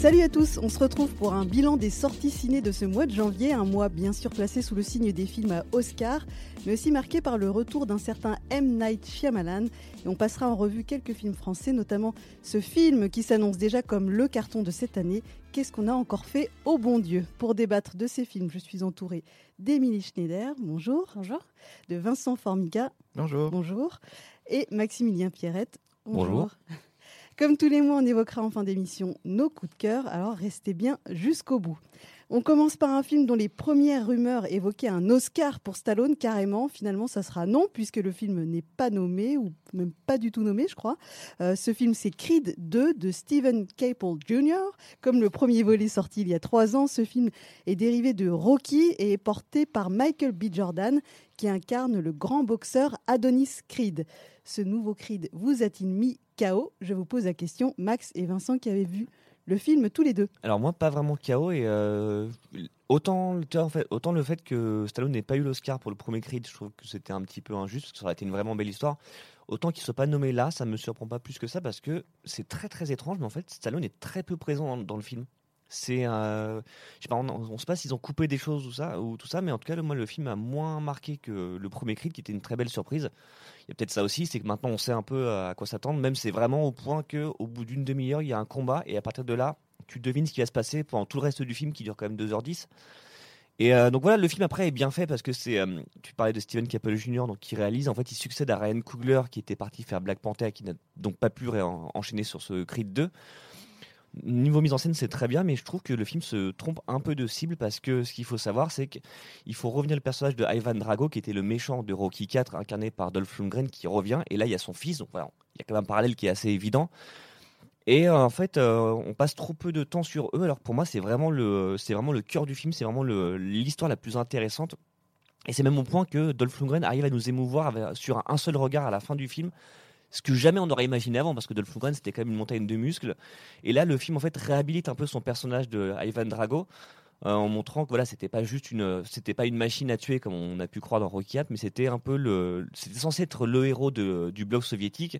Salut à tous, on se retrouve pour un bilan des sorties ciné de ce mois de janvier, un mois bien sûr placé sous le signe des films à Oscar, mais aussi marqué par le retour d'un certain M. Night Shyamalan. Et on passera en revue quelques films français, notamment ce film qui s'annonce déjà comme le carton de cette année. Qu'est-ce qu'on a encore fait au bon Dieu? Pour débattre de ces films, je suis entourée d'Émilie Schneider, bonjour. Bonjour. De Vincent Formica, Bonjour. bonjour. Et Maximilien Pierrette, Bonjour. Comme tous les mois, on évoquera en fin d'émission nos coups de cœur, alors restez bien jusqu'au bout. On commence par un film dont les premières rumeurs évoquaient un Oscar pour Stallone, carrément. Finalement, ça sera non, puisque le film n'est pas nommé, ou même pas du tout nommé, je crois. Euh, ce film, c'est Creed 2 de Stephen Caple Jr. Comme le premier volet sorti il y a trois ans, ce film est dérivé de Rocky et est porté par Michael B. Jordan, qui incarne le grand boxeur Adonis Creed. Ce nouveau Creed vous a-t-il mis KO Je vous pose la question, Max et Vincent qui avaient vu le film tous les deux. Alors moi, pas vraiment KO et euh, autant, fait, autant le fait que Stallone n'ait pas eu l'Oscar pour le premier Creed, je trouve que c'était un petit peu injuste, ça aurait été une vraiment belle histoire. Autant qu'il soit pas nommé là, ça me surprend pas plus que ça parce que c'est très très étrange, mais en fait Stallone est très peu présent dans le film. C'est, euh, je sais pas, on, on sait pas s'ils ont coupé des choses ou ça ou tout ça, mais en tout cas, le- moi, le film a moins marqué que le premier Creed, qui était une très belle surprise. Il y a peut-être ça aussi, c'est que maintenant on sait un peu à quoi s'attendre. Même c'est vraiment au point que, au bout d'une demi-heure, il y a un combat et à partir de là, tu devines ce qui va se passer pendant tout le reste du film, qui dure quand même 2h10. Et euh, donc voilà, le film après est bien fait parce que c'est, euh, tu parlais de Steven Caple Jr. donc qui réalise. En fait, il succède à Ryan Coogler qui était parti faire Black Panther, qui n'a donc pas pu enchaîner sur ce Creed 2. Niveau mise en scène, c'est très bien, mais je trouve que le film se trompe un peu de cible parce que ce qu'il faut savoir, c'est qu'il faut revenir le personnage de Ivan Drago, qui était le méchant de Rocky 4, incarné par Dolph Lundgren, qui revient. Et là, il y a son fils, donc voilà, il y a quand même un parallèle qui est assez évident. Et euh, en fait, euh, on passe trop peu de temps sur eux. Alors pour moi, c'est vraiment le, c'est vraiment le cœur du film, c'est vraiment l'histoire la plus intéressante. Et c'est même au point que Dolph Lundgren arrive à nous émouvoir sur un seul regard à la fin du film, ce que jamais on aurait imaginé avant, parce que Dolph Lundgren c'était quand même une montagne de muscles. Et là, le film en fait réhabilite un peu son personnage de Ivan Drago. euh, en montrant que voilà, c'était pas juste une, c'était pas une machine à tuer comme on a pu croire dans Rocky 4, mais c'était un peu c'était censé être le héros du bloc soviétique.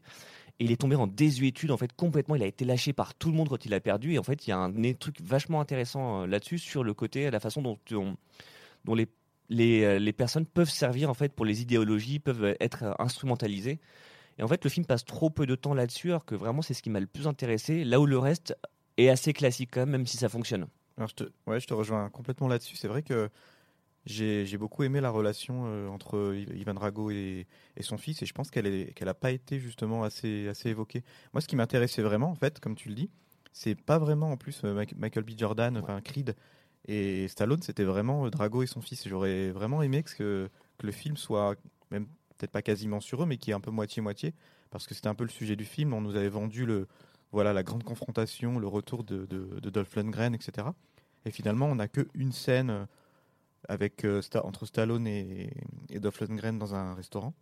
Et il est tombé en désuétude, en fait, complètement. Il a été lâché par tout le monde quand il a perdu. Et en fait, il y a un, des truc vachement intéressant euh, là-dessus, sur le côté, la façon dont, on- dont les, les, euh, personnes peuvent servir, en fait, pour les idéologies, peuvent euh, être euh, instrumentalisées. Et en fait, le film passe trop peu de temps là-dessus, alors que vraiment, c'est ce qui m'a le plus intéressé, là où le reste est assez classique quand même, même si ça fonctionne. Alors, je te, ouais, je te rejoins complètement là-dessus. C'est vrai que j'ai beaucoup aimé la relation euh, entre Ivan Drago et, et son fils, et je pense qu'elle n'a pas été justement assez, assez évoquée. Moi, ce qui m'intéressait vraiment, en fait, comme tu le dis, c'est pas vraiment en plus euh, Michael B. Jordan, enfin Creed et Stallone, c'était vraiment euh, Drago et son fils. J'aurais vraiment aimé que, que, que le film soit, même peut-être pas quasiment sur eux, mais qui est un peu moitié-moitié, parce que c'était un peu le sujet du film. On nous avait vendu le, voilà, la grande confrontation, le retour de, de, de Dolph Lundgren, etc. Et finalement, on n'a qu'une scène euh, avec, euh, Sta- entre Stallone et, et Dolph Lundgren dans un restaurant.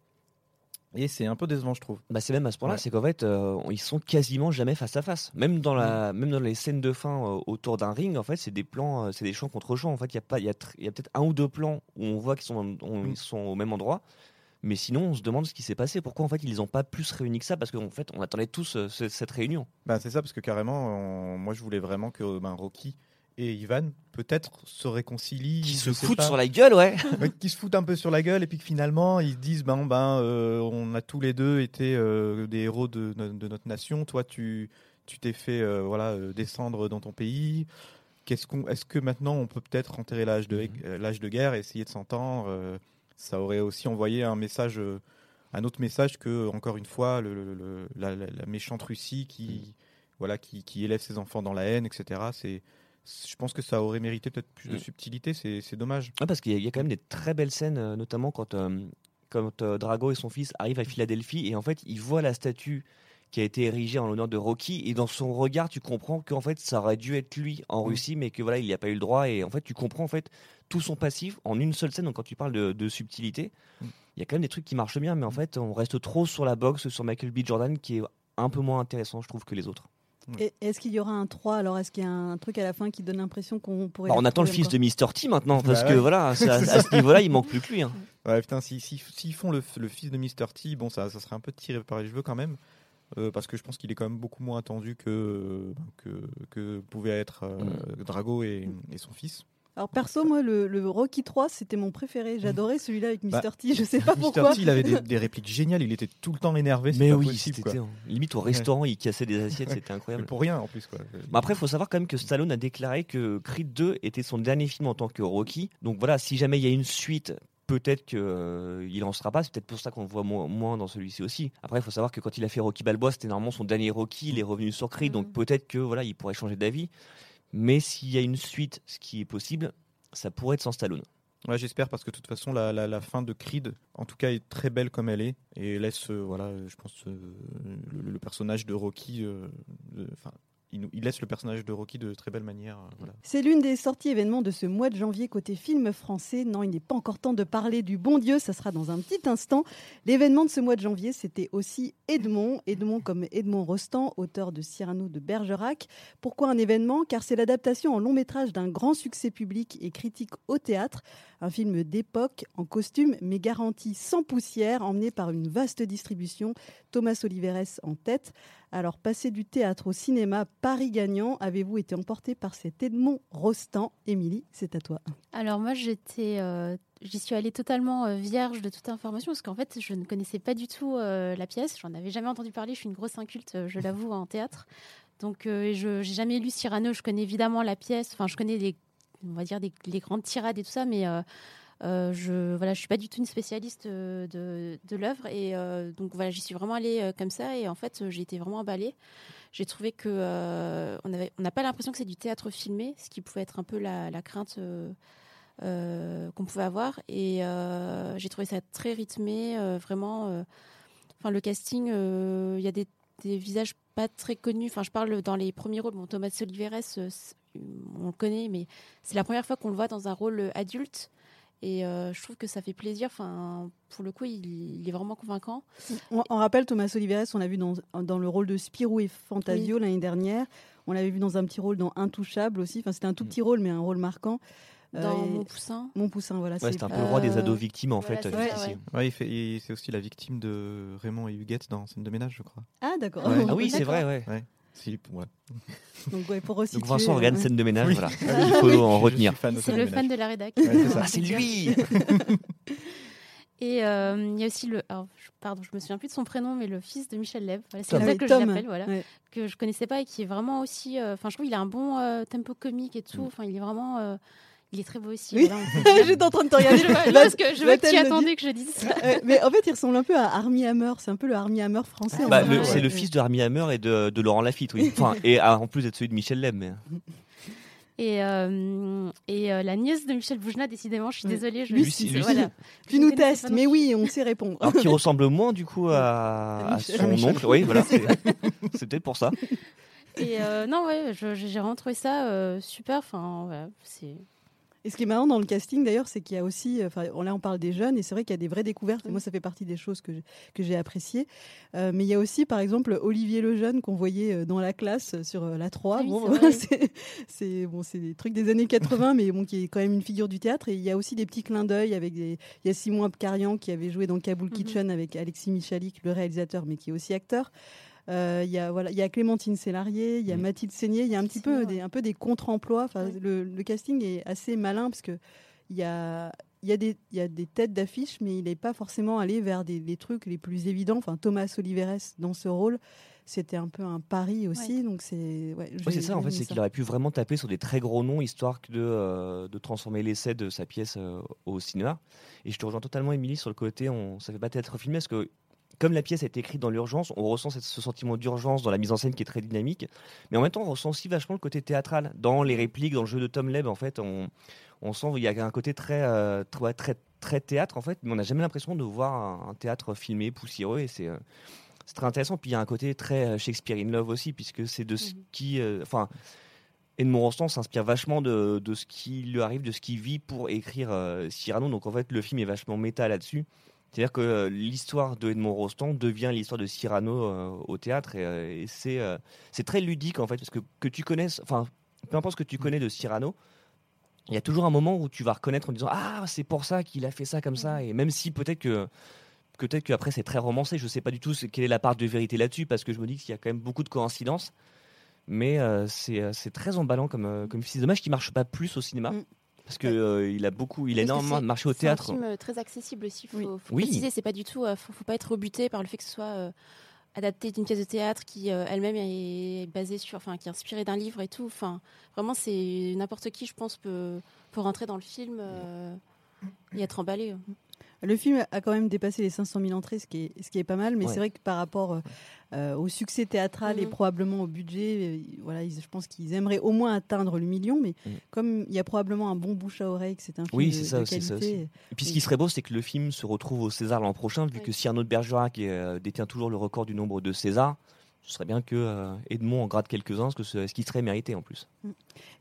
Et c'est un peu décevant, je trouve. Bah c'est même à ce point-là, Ouais. c'est qu'en fait, euh, ils sont quasiment jamais face à face. Même dans la, même dans les scènes de fin euh, autour d'un ring, en fait, c'est des plans, euh, c'est des champs contre champs. En fait, il y a pas, il y a, y a peut-être un ou deux plans où on voit qu'ils sont, on- Mm. ils sont au même endroit. Mais sinon, on se demande ce qui s'est passé. Pourquoi en fait ils n'ont pas plus réuni que ça? Parce qu'en fait, on attendait tous euh, ce- cette réunion. Bah, c'est ça, parce que carrément, on- moi, je voulais vraiment que ben, Rocky et Ivan, peut-être, se réconcilient. Qui se foutent sur la gueule, ouais. Qui se foutent un peu sur la gueule et puis que finalement ils se disent ben ben euh, on a tous les deux été euh, des héros de, no- de notre nation toi tu tu t'es fait euh, voilà euh, descendre dans ton pays qu'est-ce qu'on est-ce que maintenant on peut peut-être enterrer l'âge de euh, l'âge de guerre et essayer de s'entendre euh, ça aurait aussi envoyé un message euh, un autre message que encore une fois le, le- le- la, la- la méchante Russie qui voilà qui, qui élève ses enfants dans la haine etc c'est je pense que ça aurait mérité peut-être plus de Mm. subtilité c'est dommage. Ouais, parce qu'il y, a- il y a quand même des très belles scènes, euh, notamment quand, euh, quand euh, Drago et son fils arrivent à Philadelphie et en fait ils voient la statue qui a été érigée en l'honneur de Rocky et dans son regard tu comprends qu'en fait ça aurait dû être lui en Mm. Russie mais que voilà il n'y a pas eu le droit et en fait tu comprends en fait tout son passif en une seule scène donc quand tu parles de, de subtilité Mm. il y a quand même des trucs qui marchent bien mais en fait on reste trop sur la boxe sur Michael B Jordan qui est un peu moins intéressant je trouve que les autres Et Est-ce qu'il y aura un 3 Alors, est-ce qu'il y a un truc à la fin qui donne l'impression qu'on pourrait. Bah, on attend le fils de Mr T maintenant parce Bah que ouais. voilà à, à ce niveau là il manque plus que lui hein. Ouais, putain, s'ils si, s'ils font le, le fils de Mr. T, bon, ça, ça serait un peu tiré par les cheveux quand même. Euh, parce que je pense qu'il est quand même beaucoup moins attendu que, que, que pouvaient être euh, Drago et, et son fils. Alors perso, moi, le, le Rocky 3, c'était mon préféré. J'adorais celui-là avec Mr. Bah, T. Je sais pas Mr. pourquoi. T, il avait des, des répliques géniales, il était tout le temps énervé. Mais pas oui, possible, quoi. c'était limite au restaurant, il cassait des assiettes, c'était Mais incroyable. pour rien en plus. Quoi. Bah après, il faut savoir quand même que Stallone a déclaré que Creed 2 était son dernier film en tant que Rocky. Donc voilà, si jamais il y a une suite, peut-être qu'il il en sera pas. C'est peut-être pour ça qu'on le voit mo- moins dans celui-ci aussi. Après, il faut savoir que quand il a fait Rocky Balboa, c'était normalement son dernier Rocky. Il est revenu sur Creed, donc Mhm. peut-être que voilà, il pourrait changer d'avis. Mais s'il y a une suite, ce qui est possible, ça pourrait être sans Stallone. Ouais, j'espère parce que de toute façon, la, la, la fin de Creed, en tout cas, est très belle comme elle est et laisse, euh, voilà, euh, je pense, euh, le, le personnage de Rocky, euh, enfin, il, laisse le personnage de Rocky de très belle manière. euh. C'est l'une des sorties événements de ce mois de janvier côté film français. Non, il n'est pas encore temps de parler du bon Dieu, ça sera dans un petit instant. L'événement de ce mois de janvier, c'était aussi Edmond. Edmond comme Edmond Rostand, auteur de Cyrano de Bergerac. Pourquoi un événement? Car c'est l'adaptation en long métrage d'un grand succès public et critique au théâtre. Un film d'époque, en costume, mais garanti sans poussière, emmené par une vaste distribution. Thomas Oliveres en tête. Alors, passer du théâtre au cinéma, Paris gagnant, avez-vous été emporté par cet Edmond Rostand? Émilie, c'est à toi. Alors moi, j'étais, euh, j'y suis allée totalement euh, vierge de toute information parce qu'en fait, je ne connaissais pas du tout euh, la pièce. J'en avais jamais entendu parler. Je suis une grosse inculte, je l'avoue, en théâtre. Donc, je j'ai jamais lu Cyrano. Je connais évidemment la pièce. Enfin, je connais les, on va dire les grandes tirades et tout ça, mais euh, je voilà, je suis pas du tout une spécialiste euh, de, l'œuvre et euh, donc voilà, j'y suis vraiment allée comme ça et en fait, j'ai été vraiment emballée. J'ai trouvé que on avait, on n'a pas l'impression que c'est du théâtre filmé, ce qui pouvait être un peu la, crainte qu'on pouvait avoir. Et j'ai trouvé ça très rythmé, vraiment. Enfin, le casting, il y a des, visages pas très connus. Enfin, je parle dans les premiers rôles. Thomas Oliveres, on le connaît, mais c'est la première fois qu'on le voit dans un rôle adulte. Et euh, je trouve que ça fait plaisir. Enfin, pour le coup, il, il est vraiment convaincant. On, on rappelle Thomas Oliveres, on l'a vu dans, dans le rôle de Spirou et Fantasio l'année dernière. On l'avait vu dans un petit rôle dans Intouchable aussi. Enfin, c'était un tout petit rôle, mais un rôle marquant. Euh, Dans Mon Poussin. Mon poussin, voilà. Ouais, c'est- un peu le roi des ados victimes en voilà, fait. c'est euh, ouais. Ouais, il fait, il- c'est aussi la victime de Raymond et Huguette dans Scène de ménage, je crois. Ah, d'accord. Ouais. Ah oui, c'est vrai, ouais. C'est- ouais. Donc, ouais, pour resituer, Donc Vincent regarde euh, scène de ménage, Oui. voilà. Il faut en retenir. C'est le fan de la rédac. Ouais. Ah, c'est lui Et euh, il y a aussi le. alors, je- pardon, je me souviens plus de son prénom, mais le fils de Michel Lève. Voilà, c'est Ah comme ça que Tom. je l'appelle, voilà. Ouais. Que je connaissais pas et qui est vraiment aussi. euh, Enfin, je trouve qu'il a un bon euh, tempo comique et tout. Enfin, il est vraiment. Il est très beau aussi. Oui. J'étais en train de te regarder. je parce que je vois que tu attendais que je dise ça. Euh, mais en fait, il ressemble un peu à Armie Hammer. C'est un peu le Armie Hammer français. en Bah, Ouais. C'est le fils de Armie Hammer et de, de Laurent Lafitte, oui. Enfin, et ah, en plus d'être celui de Michel. Mais... Et, euh, et euh, la nièce de Michel Boujna, décidément, je suis Ouais. désolée. Je, Lucie, Lucie. voilà. Tu Je nous testes, mais oui, on sait répondre. Alors qu'il ressemble moins du coup à, son Michel. oncle. Oui, voilà. C'est peut-être pour ça. Et euh, non, ouais, j'ai vraiment trouvé ça euh, super. Enfin, voilà, c'est. Et ce qui est marrant dans le casting d'ailleurs, c'est qu'il y a aussi, enfin on- là on parle des jeunes et c'est vrai qu'il y a des vraies découvertes. Et moi ça fait partie des choses que j'ai- que j'ai appréciées. Euh, mais il y a aussi par exemple Olivier Lejeune qu'on voyait euh, dans la classe euh, sur euh, la 3. Ah oui, bon, c'est bon, des trucs des années 80, mais bon qui est quand même une figure du théâtre. Et il y a aussi des petits clins d'œil avec des. Il y a Simon Abkarian qui avait joué dans Kaboul Mhm. Kitchen avec Alexis Michalik, le réalisateur, mais qui est aussi acteur. Euh, Il y a voilà, il y a Clémentine Sélarié, il y a. Mathilde Seigné, il y a un petit peu des, un peu des contre-emplois. Enfin, Ouais. le, le casting est assez malin parce que il y a, il y, a des, il y a des têtes d'affiche, mais il n'est pas forcément allé vers des, des trucs les plus évidents. Enfin, Thomas Oliveres dans ce rôle, c'était un peu un pari aussi. Donc c'est, ouais, c'est ça, en fait, c'est qu'il aurait pu vraiment taper sur des très gros noms, histoire de, euh, de transformer l'essai de sa pièce euh, au cinéma. Et je te rejoins totalement, Émilie, sur le côté, on, ça fait pas théâtre filmé, parce que comme la pièce a été écrite dans l'urgence, on ressent ce sentiment d'urgence dans la mise en scène qui est très dynamique, mais en même temps, on ressent aussi vachement le côté théâtral. Dans les répliques, dans le jeu de Tom Leb, en fait, on, on sent qu'il y a un côté très, euh, très, très, très théâtre, en fait, mais on n'a jamais l'impression de voir un, un théâtre filmé, poussiéreux, et c'est... euh, c'est très intéressant. Puis il y a un côté très euh, Shakespeare in Love aussi, puisque c'est de ce Mhm. qui. euh, Enfin. Edmond Rostand s'inspire vachement de, de ce qui lui arrive, de ce qu'il vit pour écrire euh, Cyrano. Donc en fait, le film est vachement méta là-dessus. C'est-à-dire que euh, l'histoire de Edmond Rostand devient l'histoire de Cyrano euh, au théâtre et, euh, et c'est c'est très ludique en fait parce que que tu connaisses, enfin peu importe ce que tu connais de Cyrano, il y a toujours un moment où tu vas reconnaître en disant ah c'est pour ça qu'il a fait ça comme ça et même si peut-être que peut-être qu'après c'est très romancé. Je sais pas du tout quelle est la part de vérité là-dessus parce que je me dis qu'il y a quand même beaucoup de coïncidences. Mais euh, c'est très emballant comme comme film. C'est dommage qu'il marche pas plus au cinéma. Mm. Parce que euh, il a beaucoup, il a énormément c'est- marché au C'est théâtre. un film euh, très accessible aussi. Faut, Oui. faut Oui. préciser, c'est pas du tout. euh, faut, faut pas être rebuté par le fait que ce soit euh, adapté d'une pièce de théâtre qui euh, elle-même est basée sur, enfin, qui est inspirée d'un livre et tout. Enfin, vraiment, c'est n'importe qui, je pense, peut peut rentrer dans le film euh, et être emballé. Le film a quand même dépassé les 500 000 entrées, ce qui est, ce qui est pas mal, mais Ouais. c'est vrai que par rapport euh, euh, au succès théâtral et Mhm. probablement au budget, euh, voilà, ils- je pense qu'ils aimeraient au moins atteindre le million, mais Mhm. comme il y a probablement un bon bouche à oreille, que c'est un film Oui, de, c'est ça de aussi, ça qualité, Et puis ce qui serait beau, c'est que le film se retrouve au César l'an prochain, vu Oui. que Cyrano de Bergerac euh, détient toujours le record du nombre de Césars. Ce serait bien que euh, Edmond en grade quelques-uns, ce qui serait mérité en plus.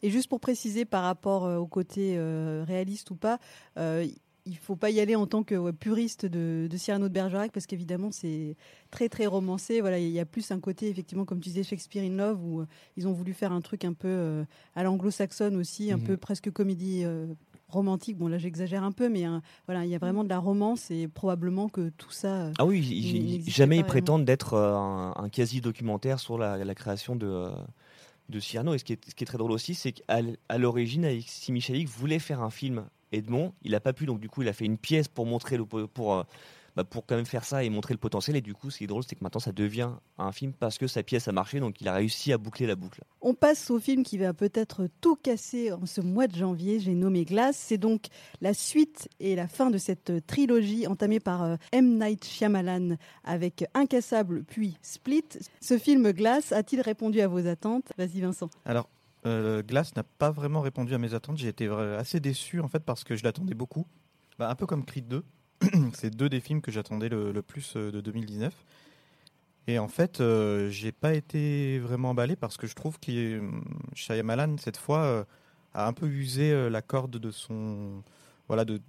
Et juste pour préciser par rapport euh, au côté euh, réaliste ou pas, euh, il faut pas y aller en tant que ouais, puriste de, de Cyrano de Bergerac parce qu'évidemment c'est très très romancé. Voilà, il y a plus un côté effectivement comme tu disais Shakespeare in Love où euh, ils ont voulu faire un truc un peu euh, à l'anglo-saxonne aussi, un Mhm. peu presque comédie euh, romantique. Bon là j'exagère un peu, mais hein, voilà, il y a vraiment de la romance et probablement que tout ça. euh, Ah oui, jamais ils prétendent d'être euh, un, un quasi-documentaire sur la, la création de, euh, de Cyrano. Et ce qui est, ce qui est très drôle aussi, c'est qu'à l'origine, Alexis Michalik voulait faire un film Edmond. Il n'a pas pu, donc du coup, il a fait une pièce pour montrer le, po- pour, euh, bah, pour quand même faire ça et montrer le potentiel. Et du coup, ce qui est drôle, c'est que maintenant, ça devient un film parce que sa pièce a marché, donc il a réussi à boucler la boucle. On passe au film qui va peut-être tout casser en ce mois de janvier. J'ai nommé Glace. C'est donc la suite et la fin de cette trilogie entamée par euh, M. Night Shyamalan avec Incassable puis Split. Ce film Glace a-t-il répondu à vos attentes? Vas-y Vincent. Alors, euh, Glass n'a pas vraiment répondu à mes attentes. J'ai été assez déçu en fait parce que je l'attendais beaucoup. Bah, un peu comme Creed 2. C'est deux des films que j'attendais le, plus euh, de 2019. Et en fait, euh, j'ai pas été vraiment emballé parce que je trouve que euh, Shyamalan cette fois euh, a un peu usé euh, la corde de son voilà de,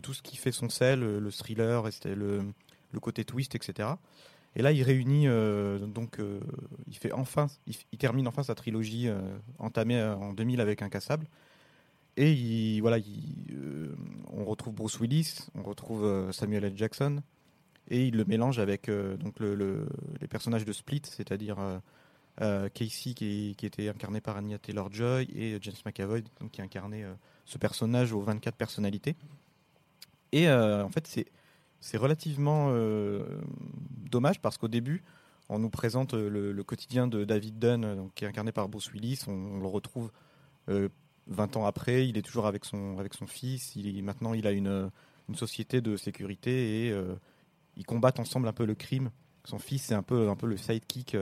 tout ce qui fait son sel, le, le thriller, le côté twist, etc. Et là, il réunit euh, donc euh, il fait enfin il, termine enfin sa trilogie euh, entamée en 2000 avec Incassable. Et il, voilà, il, on retrouve Bruce Willis, on retrouve Samuel L. Jackson, et il le mélange avec donc le, le- les personnages de Split, c'est-à-dire Casey qui, qui était incarné par Anya Taylor-Joy et James McAvoy donc, qui incarnait ce personnage aux 24 personnalités. Et en fait, c'est c'est relativement euh, dommage parce qu'au début, on nous présente euh, le, quotidien de David Dunn, euh, donc, qui est incarné par Bruce Willis. On, le retrouve euh, 20 ans après. Il est toujours avec son, avec son fils. Il, maintenant, il a une, une société de sécurité et ils combattent ensemble un peu le crime. Son fils, c'est un peu, un peu le sidekick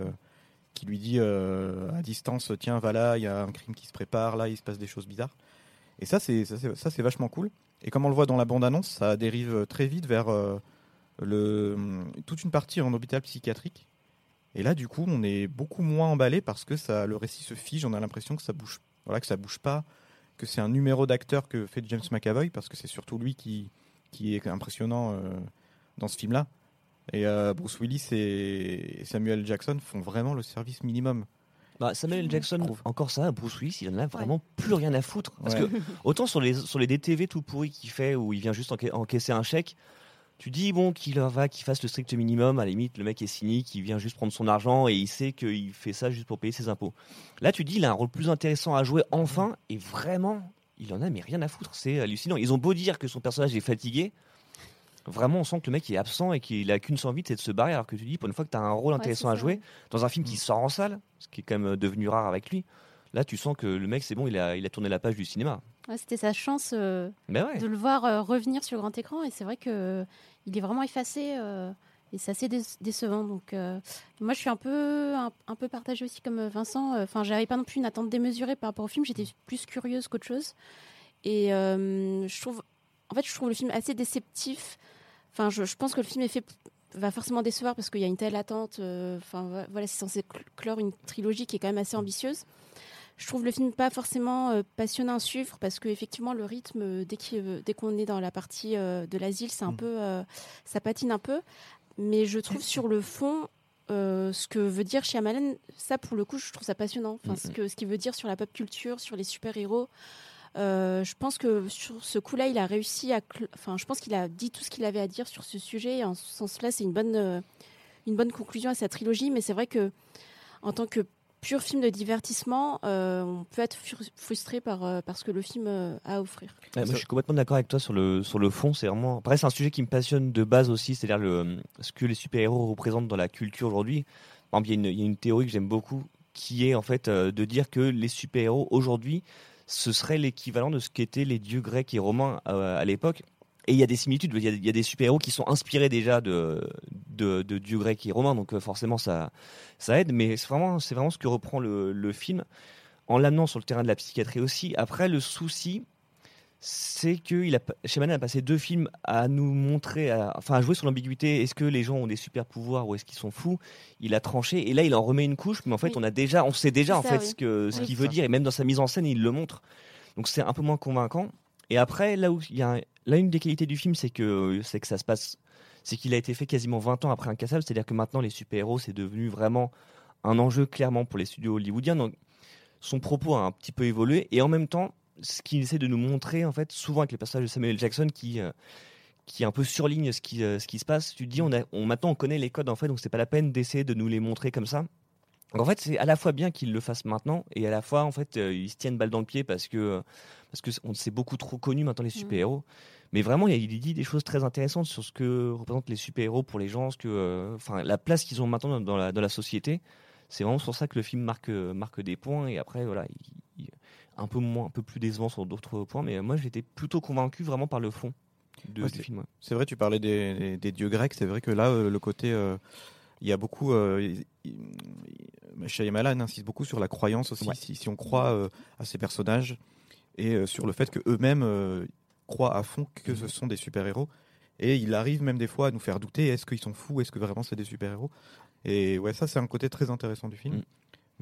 qui lui dit à distance Tiens, va là, il y a un crime qui se prépare, là, il se passe des choses bizarres. Et ça, c'est ça, c'est- vachement cool. Et comme on le voit dans la bande-annonce, ça dérive très vite vers euh, le, toute une partie en hôpital psychiatrique. Et là, du coup, on est beaucoup moins emballé parce que ça, le récit se fige. On a l'impression que ça bouge, voilà, que ça bouge pas, que c'est un numéro d'acteur que fait James McAvoy parce que c'est surtout lui qui, qui est impressionnant euh, dans ce film-là. Et euh, Bruce Willis et Samuel. Jackson font vraiment le service minimum. Bah, Samuel L. Jackson, encore ça, Bruce Willis, il en a vraiment plus rien à foutre. Parce Ouais. que autant sur les, sur les DTV tout pourris qu'il fait, où il vient juste enca- encaisser un chèque, tu dis bon qu'il va, qu'il fasse le strict minimum, à la limite le mec est cynique, il vient juste prendre son argent et il sait qu'il fait ça juste pour payer ses impôts. Là tu dis il a un rôle plus intéressant à jouer enfin, et vraiment, il en a mais rien à foutre, c'est hallucinant. Ils ont beau dire que son personnage est fatigué, vraiment on sent que le mec est absent et qu'il a qu'une envie, c'est de se barrer, alors que tu dis pour une fois que tu as un rôle intéressant à jouer, dans un film qui Mm. sort en salle, ce qui est quand même devenu rare avec lui, là tu sens que le mec c'est bon, il a, il a tourné la page du cinéma. Ouais, C'était sa chance euh, ouais. de le voir euh, revenir sur le grand écran et c'est vrai que il est vraiment effacé euh, et c'est assez dé- décevant. Donc euh, moi je suis un peu un, un peu partagée aussi comme Vincent. Enfin j'avais pas non plus une attente démesurée par rapport au film. J'étais plus curieuse qu'autre chose et euh, je trouve en fait je trouve le film assez déceptif. Enfin je, je pense que le film est fait va forcément décevoir parce qu'il y a une telle attente. euh, Enfin vo- voilà c'est censé cl- clore une trilogie qui est quand même assez ambitieuse. Je trouve le film pas forcément euh, passionnant à suivre parce que effectivement le rythme euh, dès qu'on est dans la partie euh, de l'asile c'est un Mm. peu ça patine un peu mais je trouve sur le fond ce que veut dire Shyamalan ça pour le coup je trouve ça passionnant enfin ce Mhm. que ce qu'il veut dire sur la pop culture sur les super héros Euh, je pense que sur ce coup-là, il a réussi à. Enfin, je pense qu'il a dit tout ce qu'il avait à dire sur ce sujet. Et en ce sens-là, c'est une bonne, euh, une bonne conclusion à sa trilogie. Mais c'est vrai que, en tant que pur film de divertissement, euh, on peut être frustré par, ce que le film a à offrir. moi, je suis complètement d'accord avec toi sur le, sur le fond. C'est vraiment. Après, c'est un sujet qui me passionne de base aussi, c'est-à-dire le, ce que les super-héros représentent dans la culture aujourd'hui. Il y, y a une théorie que j'aime beaucoup qui est en fait de dire que les super-héros aujourd'hui ce serait l'équivalent de ce qu'étaient les dieux grecs et romains euh, à, l'époque. Et il y a des similitudes, il y a, des super-héros qui sont inspirés déjà de, de, dieux grecs et romains, donc euh, forcément ça, ça aide, mais c'est vraiment, vraiment ce que reprend le, le film, en l'amenant sur le terrain de la psychiatrie aussi. Après, le souci, c'est que il a, a passé deux films à nous montrer, enfin à jouer sur l'ambiguïté. Est-ce que les gens ont des super pouvoirs ou est-ce qu'ils sont fous? Il a tranché et là il en remet une couche, mais en fait on a déjà, on sait déjà en fait ce que ce qu'il veut dire et même dans sa mise en scène il le montre. Donc c'est un peu moins convaincant. Et après là où il y a là une des qualités du film, c'est que c'est que ça se passe, c'est qu'il a été fait quasiment 20 ans après Incassable, c'est-à-dire que maintenant les super héros c'est devenu vraiment un enjeu clairement pour les studios hollywoodiens. Donc son propos a un petit peu évolué et en même temps ce qu'il essaie de nous montrer, en fait, souvent avec les passages de Samuel Jackson qui, euh, qui un peu surligne ce qui, euh, ce qui se passe, tu te dis, on a, on, maintenant on connaît les codes, en fait, donc c'est pas la peine d'essayer de nous les montrer comme ça. en fait, c'est à la fois bien qu'il le fasse maintenant et à la fois, en fait, euh, ils se tiennent balle dans le pied parce que, parce que on s'est beaucoup trop connu maintenant les mm. super-héros. Mais vraiment, il, dit des choses très intéressantes sur ce que représentent les super-héros pour les gens, ce que, enfin, la place qu'ils ont maintenant dans la, dans la société. C'est vraiment sur ça que le film marque, marque des points. Et après, voilà, il, un peu moins, un peu plus décevant sur d'autres points, mais moi j'étais plutôt convaincu vraiment par le fond du film. C'est vrai, tu parlais des, dieux grecs, c'est vrai que là, euh, le côté, euh, il y a beaucoup, euh, Shyamalan insiste beaucoup sur la croyance aussi, si, on croit euh, à ces personnages et sur le fait que eux-mêmes croient à fond que ce sont des super-héros. Et il arrive même des fois à nous faire douter est-ce qu'ils sont fous Est-ce que vraiment c'est des super-héros Et ouais, ça, c'est un côté très intéressant du film. Mm.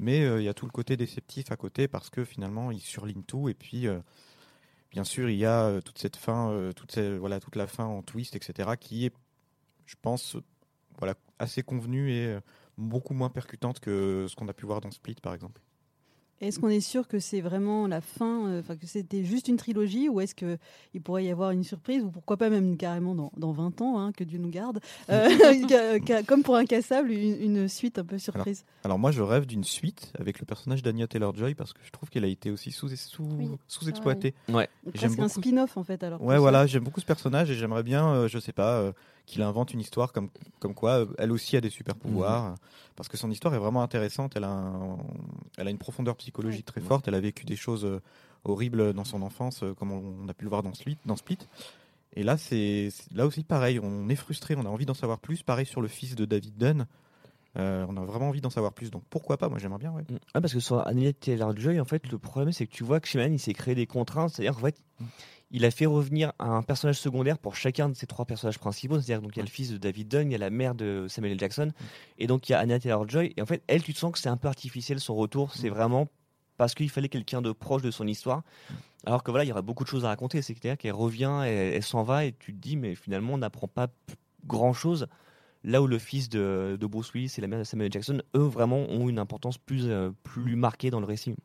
Mais euh, il y a tout le côté déceptif à côté parce que finalement, il surligne tout. Et puis, euh, bien sûr, il y a euh, toute cette fin, voilà, toute la fin en twist, etc., qui est, je pense, voilà, assez convenue et beaucoup moins percutante que ce qu'on a pu voir dans Split, par exemple. Est-ce qu'on est sûr que c'est vraiment la fin, euh, enfin que c'était juste une trilogie, ou est-ce qu'il pourrait y avoir une surprise, ou pourquoi pas même carrément dans, dans 20 ans, hein, que Dieu nous garde, euh, comme pour Incassable, une, une suite un peu surprise alors, moi, je rêve d'une suite avec le personnage d'Anya Taylor-Joy, parce que je trouve qu'elle a été aussi sous, sous, sous exploitée. Ouais. Un spin-off en fait. Alors, ouais, voilà, j'aime beaucoup ce personnage et j'aimerais bien, euh, je sais pas qu'il invente une histoire comme, comme quoi euh, elle aussi a des super pouvoirs. Mhm. Parce que son histoire est vraiment intéressante. Elle a, elle a une profondeur psychologique très forte. Elle a vécu des choses euh, horribles dans son enfance, euh, comme on, a pu le voir dans Split. Dans Split. Et là, c'est là aussi pareil. On est frustré, on a envie d'en savoir plus. Pareil sur le fils de David Dunn. On a vraiment envie d'en savoir plus, donc pourquoi pas Moi, j'aimerais bien. Ouais. Ah, parce que sur Annette Taylor-Joy, en fait, le problème, c'est que tu vois que Shyamalan, il s'est créé des contraintes. C'est-à-dire qu'en fait, il a fait revenir un personnage secondaire pour chacun de ces trois personnages principaux. C'est-à-dire donc il y a le fils de David Dunn, il y a la mère de Samuel L. Jackson, et donc il y a Anna Taylor Joy. Et en fait, elle, tu te sens que c'est un peu artificiel son retour. C'est mm. vraiment parce qu'il fallait quelqu'un de proche de son histoire. Alors que voilà, il y aurait beaucoup de choses à raconter. C'est-à-dire qu'elle revient, et elle s'en va, et tu te dis, mais finalement, on n'apprend pas grand-chose. Là où le fils de, Bruce Willis et la mère de Samuel. Jackson, eux, vraiment, ont une importance plus, euh, plus marquée dans le récit.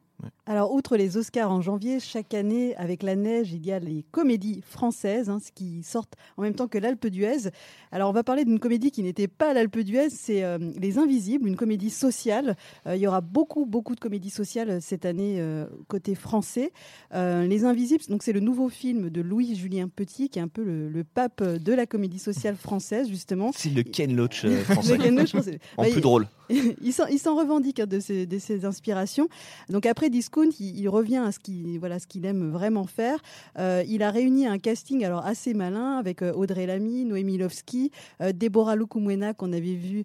Alors, outre les Oscars en janvier, chaque année, avec la neige, il y a les comédies françaises, hein, ce qui sortent en même temps que l'Alpe d'Huez. Alors, on va parler d'une comédie qui n'était pas l'Alpe d'Huez, c'est euh, Les Invisibles, une comédie sociale. Euh, il y aura beaucoup, beaucoup de comédies sociales euh, cette année côté français. les Invisibles, donc c'est le nouveau film de Louis-Julien Petit, qui est un peu le, pape de la comédie sociale française, justement. C'est le Ken Loach français. en plus drôle. il s'en revendique hein, de, ses, inspirations. Donc après Discount, il, revient à ce qu'il voilà, ce aime vraiment faire. Euh, il a réuni un casting alors assez malin avec euh, Audrey Lamy, Noémie Lovski, euh, Déborah Lukumwena qu'on avait vu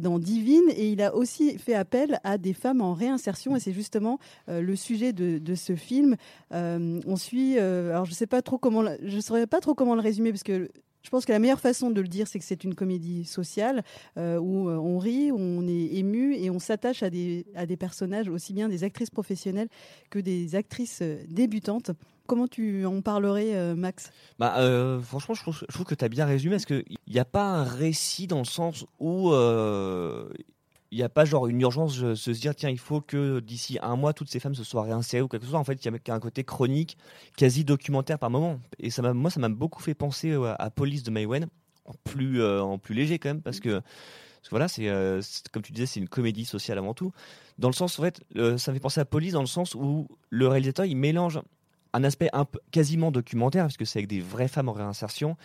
dans Divine, et il a aussi fait appel à des femmes en réinsertion, et c'est justement le sujet de, ce film. on suit, alors je sais pas trop comment, je saurais pas trop comment le résumer parce que je pense que la meilleure façon de le dire, c'est que c'est une comédie sociale euh, où euh, on rit, où on est ému et on s'attache à des, à des personnages, aussi bien des actrices professionnelles que des actrices euh, débutantes. Comment tu en parlerais, Max? Bah, Franchement, je trouve, que tu as bien résumé, parce qu'il n'y a pas un récit dans le sens où il n'y a pas genre une urgence de se dire tiens il faut que d'ici un mois toutes ces femmes se soient réinsérées ou quelque chose en fait il y a un côté chronique quasi documentaire par moment. Et ça m'a moi ça m'a beaucoup fait penser à Police de Maywen en plus en plus léger quand même parce que, voilà c'est comme tu disais c'est une comédie sociale avant tout. Dans le sens en fait ça me fait penser à Police dans le sens où le réalisateur il mélange un aspect quasiment documentaire parce que c'est avec des vraies femmes en réinsertion.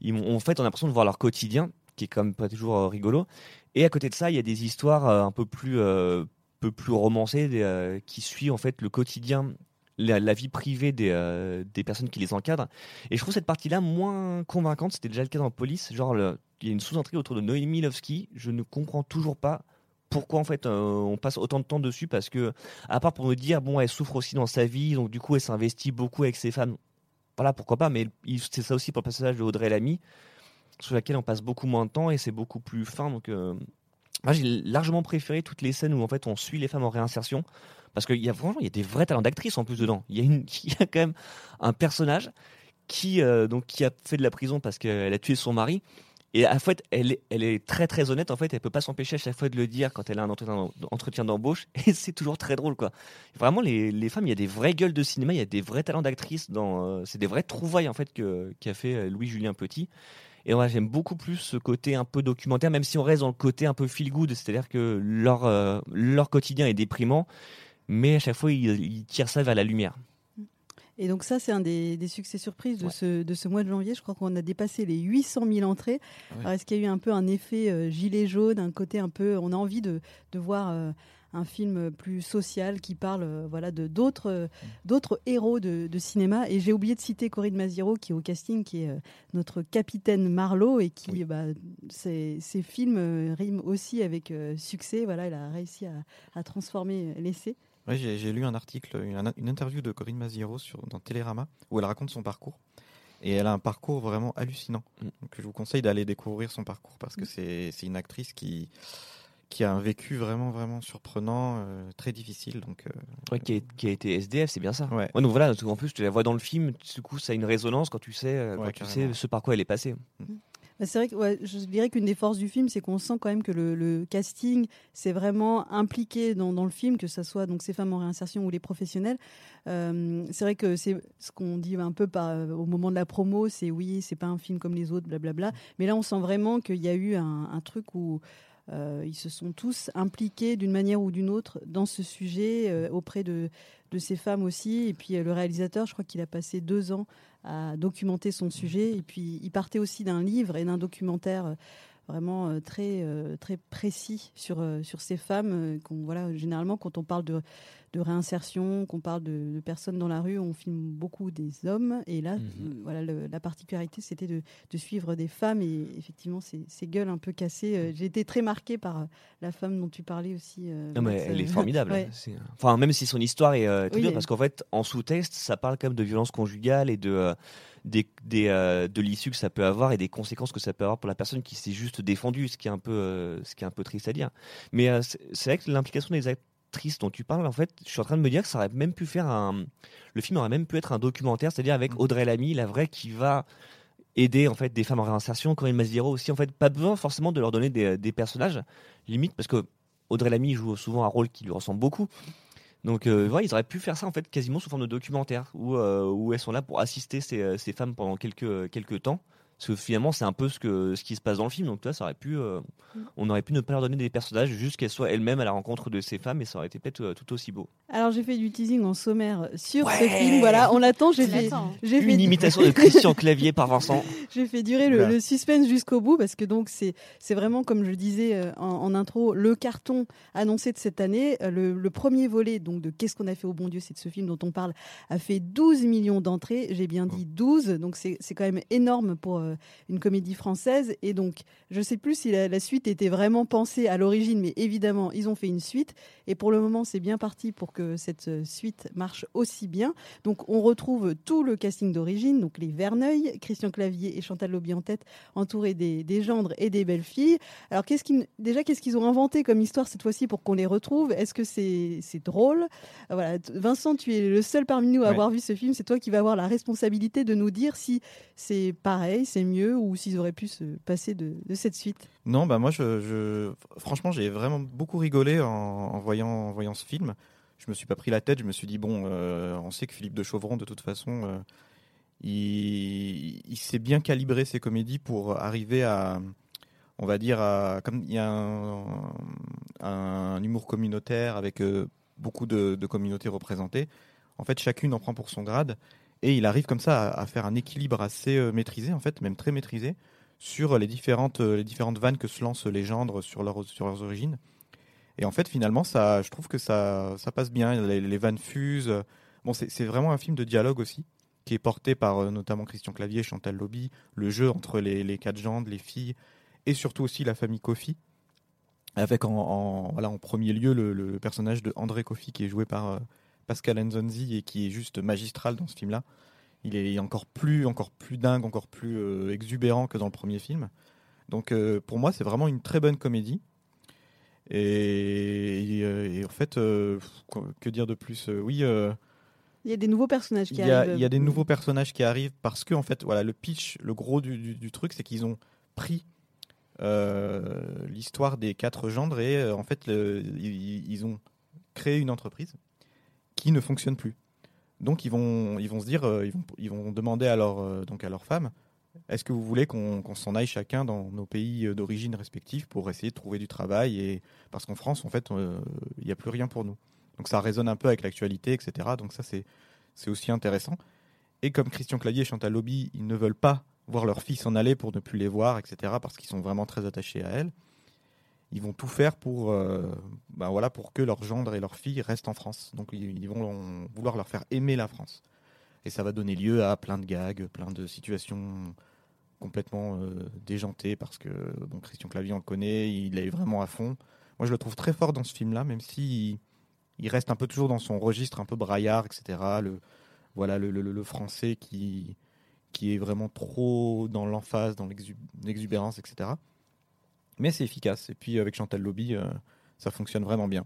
Ils, en fait on a l'impression de voir leur quotidien qui est quand même pas toujours euh, rigolo. Et à côté de ça, il y a des histoires euh, un peu plus, euh, peu plus romancées qui suivent en fait le quotidien la, vie privée des, des, personnes qui les encadrent. Et je trouve cette partie-là moins convaincante. C'était déjà le cas dans Police. Genre, il y a une sous-intrigue autour de Noémie Lovski. Je ne comprends toujours pas pourquoi en fait on passe autant de temps dessus. Parce que, à part pour me dire, bon, elle souffre aussi dans sa vie, donc du coup, elle s'investit beaucoup avec ses femmes. Voilà, pourquoi pas. Mais c'est ça aussi pour le personnage de Audrey Lamy sur laquelle on passe beaucoup moins de temps et c'est beaucoup plus fin. Donc, euh, moi, j'ai largement préféré toutes les scènes où en fait on suit les femmes en réinsertion parce qu'il y a vraiment il y a des vrais talents d'actrice en plus dedans. Il y a quand même un personnage qui euh, donc qui a fait de la prison parce qu'elle a tué son mari. Et en fait, elle est, elle est très très honnête. En fait, elle peut pas s'empêcher à chaque fois de le dire quand elle a un entretien d'embauche. Et c'est toujours très drôle, quoi. Vraiment, les, les, femmes, il y a des vraies gueules de cinéma, il y a des vrais talents d'actrice. Dans, euh, c'est des vraies trouvailles en fait que qu'a fait Louis Julien Petit. Et moi, j'aime beaucoup plus ce côté un peu documentaire, même si on reste dans le côté un peu feel good, c'est-à-dire que leur, euh, leur quotidien est déprimant, mais à chaque fois, ils, tirent ça vers la lumière. Et donc ça, c'est un des, succès surprises de, ce, de ce mois de janvier. Je crois qu'on a dépassé les 800 000 entrées. Ah est-ce qu'il y a eu un peu un effet euh, gilet jaune, un côté un peu... On a envie de, de voir... Euh, un film plus social qui parle euh, voilà de d'autres euh, d'autres héros de, cinéma et j'ai oublié de citer Corinne Maziro qui est au casting qui est euh, notre capitaine Marlowe et qui bah, ses, films riment aussi avec succès voilà elle a réussi à, transformer l'essai oui, j'ai lu un article, une, interview de Corinne Maziro sur, dans Télérama où elle raconte son parcours. Et elle a un parcours vraiment hallucinant. Mm. Donc je vous conseille d'aller découvrir son parcours parce que mm. c'est une actrice qui, qui a un vécu vraiment vraiment surprenant, euh, très difficile. Donc, euh, qui, a, été SDF, c'est bien ça. Ouais. donc voilà, en plus tu la vois dans le film, du coup ça a une résonance quand tu sais, euh, quand tu sais ce par quoi elle est passée. Mm. Bah, c'est vrai que je dirais qu'une des forces du film, c'est qu'on sent quand même que le, casting s'est vraiment impliqué dans, dans, le film, que ce soit donc ces femmes en réinsertion ou les professionnels. c'est vrai que c'est ce qu'on dit un peu par, au moment de la promo, c'est oui, c'est pas un film comme les autres, blablabla. Mais là, on sent vraiment qu'il y a eu un, un truc où ils se sont tous impliqués d'une manière ou d'une autre dans ce sujet euh, auprès de, de, ces femmes aussi. Et puis euh, le réalisateur, je crois qu'il a passé deux ans à documenter son sujet. Et puis il partait aussi d'un livre et d'un documentaire vraiment très très précis sur sur ces femmes qu'on voilà généralement quand on parle de de réinsertion, qu'on parle de, personnes dans la rue, on filme beaucoup des hommes. Et là, mhm. voilà, la particularité, c'était de, suivre des femmes et effectivement, ces, ces gueules un peu cassées. Euh, j'ai été très marquée par euh, la femme dont tu parlais aussi. Euh, non, mais elle est formidable. Enfin, même si son histoire est très parce qu'en fait, en sous-texte, ça parle quand même de violence conjugale et de. Des, des de l'issue que ça peut avoir et des conséquences que ça peut avoir pour la personne qui s'est juste défendue, ce qui est un peu, ce qui est un peu triste à dire. Mais c'est vrai que l'implication des triste dont tu parles, en fait, je suis en train de me dire que ça aurait même pu faire un. Le film aurait même pu être un documentaire, c'est-à-dire avec mm. Audrey Lamy, la vraie, qui va aider en fait des femmes en réinsertion, Corinne Masviro aussi. En fait, pas besoin forcément de leur donner des, personnages, limite, parce que Audrey Lamy joue souvent un rôle qui lui ressemble beaucoup. Donc, euh, ils auraient pu faire ça en fait quasiment sous forme de documentaire, où, euh, elles sont là pour assister ces, euh, ces femmes pendant quelques, quelques temps. Parce que finalement, c'est un peu ce, que, ce qui se passe dans le film. Donc, toi, ça aurait pu, euh, mm. on aurait pu ne pas leur donner des personnages, juste qu'elles soient elles-mêmes à la rencontre de ces femmes, et ça aurait été peut-être euh, tout aussi beau. Alors, j'ai fait du teasing en sommaire sur ce film. Voilà, on l'attend. J'ai fait, j'ai une imitation de Christian Clavier par Vincent. j'ai fait durer le, suspense jusqu'au bout parce que donc c'est c'est vraiment comme je disais euh, en, intro le carton annoncé de cette année. Le, le premier volet donc de Qu'est-ce qu'on a fait au bon Dieu, c'est de ce film dont on parle, a fait 12 millions d'entrées. J'ai bien dit 12, donc c'est c'est quand même énorme pour euh, une comédie française. Et donc, je ne sais plus si la, suite était vraiment pensée à l'origine, mais évidemment, ils ont fait une suite. Et pour le moment, c'est bien parti pour que cette euh, suite marche aussi bien. Donc, on retrouve tout le casting d'origine, donc les Verneuil, Christian Clavier et Chantal Lobby en tête, entourés des, des gendres et des belles filles. Alors, qu'est-ce déjà, qu'est-ce qu'ils ont inventé comme histoire cette fois-ci pour qu'on les retrouve? Est-ce que c'est, drôle? Voilà, Vincent, tu es le seul parmi nous à avoir vu ce film. C'est toi qui vas avoir la responsabilité de nous dire si c'est pareil, mieux ou s'ils auraient pu se passer de, cette suite. Non, bah moi, je, franchement, j'ai vraiment beaucoup rigolé en, voyant, ce film. Je me suis pas pris la tête. Je me suis dit bon, euh, on sait que Philippe de Chauvron, de toute façon, euh, il, sait bien calibrer ses comédies pour arriver à, on va dire, à, comme il y a un, humour communautaire avec euh, beaucoup de communautés représentées. En fait, chacune en prend pour son grade. Et il arrive comme ça à, faire un équilibre assez euh, maîtrisé, en fait, même très maîtrisé, sur les différentes, euh, les différentes vannes que se lancent les gendres sur, sur leurs origines. Et en fait, finalement, ça, je trouve que ça, ça passe bien. Les, vannes fusent. Bon, c'est vraiment un film de dialogue aussi, qui est porté par euh, notamment Christian Clavier, Chantal Lobby, le jeu entre les, les quatre gendres, les filles, et surtout aussi la famille Kofi, avec en, voilà, en premier lieu le, personnage de André Kofi, qui est joué par Pascal Nzonzi et qui est juste magistral dans ce film-là. Il est encore plus, encore plus dingue, encore plus euh, exubérant que dans le premier film. Donc euh, pour moi, c'est vraiment une très bonne comédie. Et, euh, en fait, que dire de plus Oui. il y a des nouveaux personnages qui arrivent. Il y a des nouveaux personnages qui arrivent parce que en fait, voilà, le pitch, le gros du, truc, c'est qu'ils ont pris l'histoire des quatre gendres et en fait, ils ont créé une entreprise qui ne fonctionne plus. Donc ils vont, ils vont se dire, euh, ils, vont, ils vont demander à leur, euh, donc à leurs femmes, est-ce que vous voulez qu'on s'en aille chacun dans nos pays euh, d'origine respectifs pour essayer de trouver du travail et parce qu'en France en fait il n'y a plus rien pour nous. Donc ça résonne un peu avec l'actualité, etc. Donc ça c'est aussi intéressant. Et comme Christian Clavier et Chantal Lobby, ils ne veulent pas voir leurs filles s'en aller pour ne plus les voir, etc. Parce qu'ils sont vraiment très attachés à elles ils vont tout faire pour, ben voilà, pour que leur gendre et leur fille restent en France. Donc ils, vont vouloir leur faire aimer la France. Et ça va donner lieu à plein de gags, plein de situations complètement euh, déjantées parce que bon, Christian Clavier on le connaît, il est vraiment à fond. Moi je le trouve très fort dans ce film-là, même si il, reste un peu toujours dans son registre un peu braillard, etc. Le, voilà le, français qui, qui est vraiment trop dans l'emphase, dans l'exubérance, etc. Mais c'est efficace. Et puis avec Chantal Lobby, euh, ça fonctionne vraiment bien.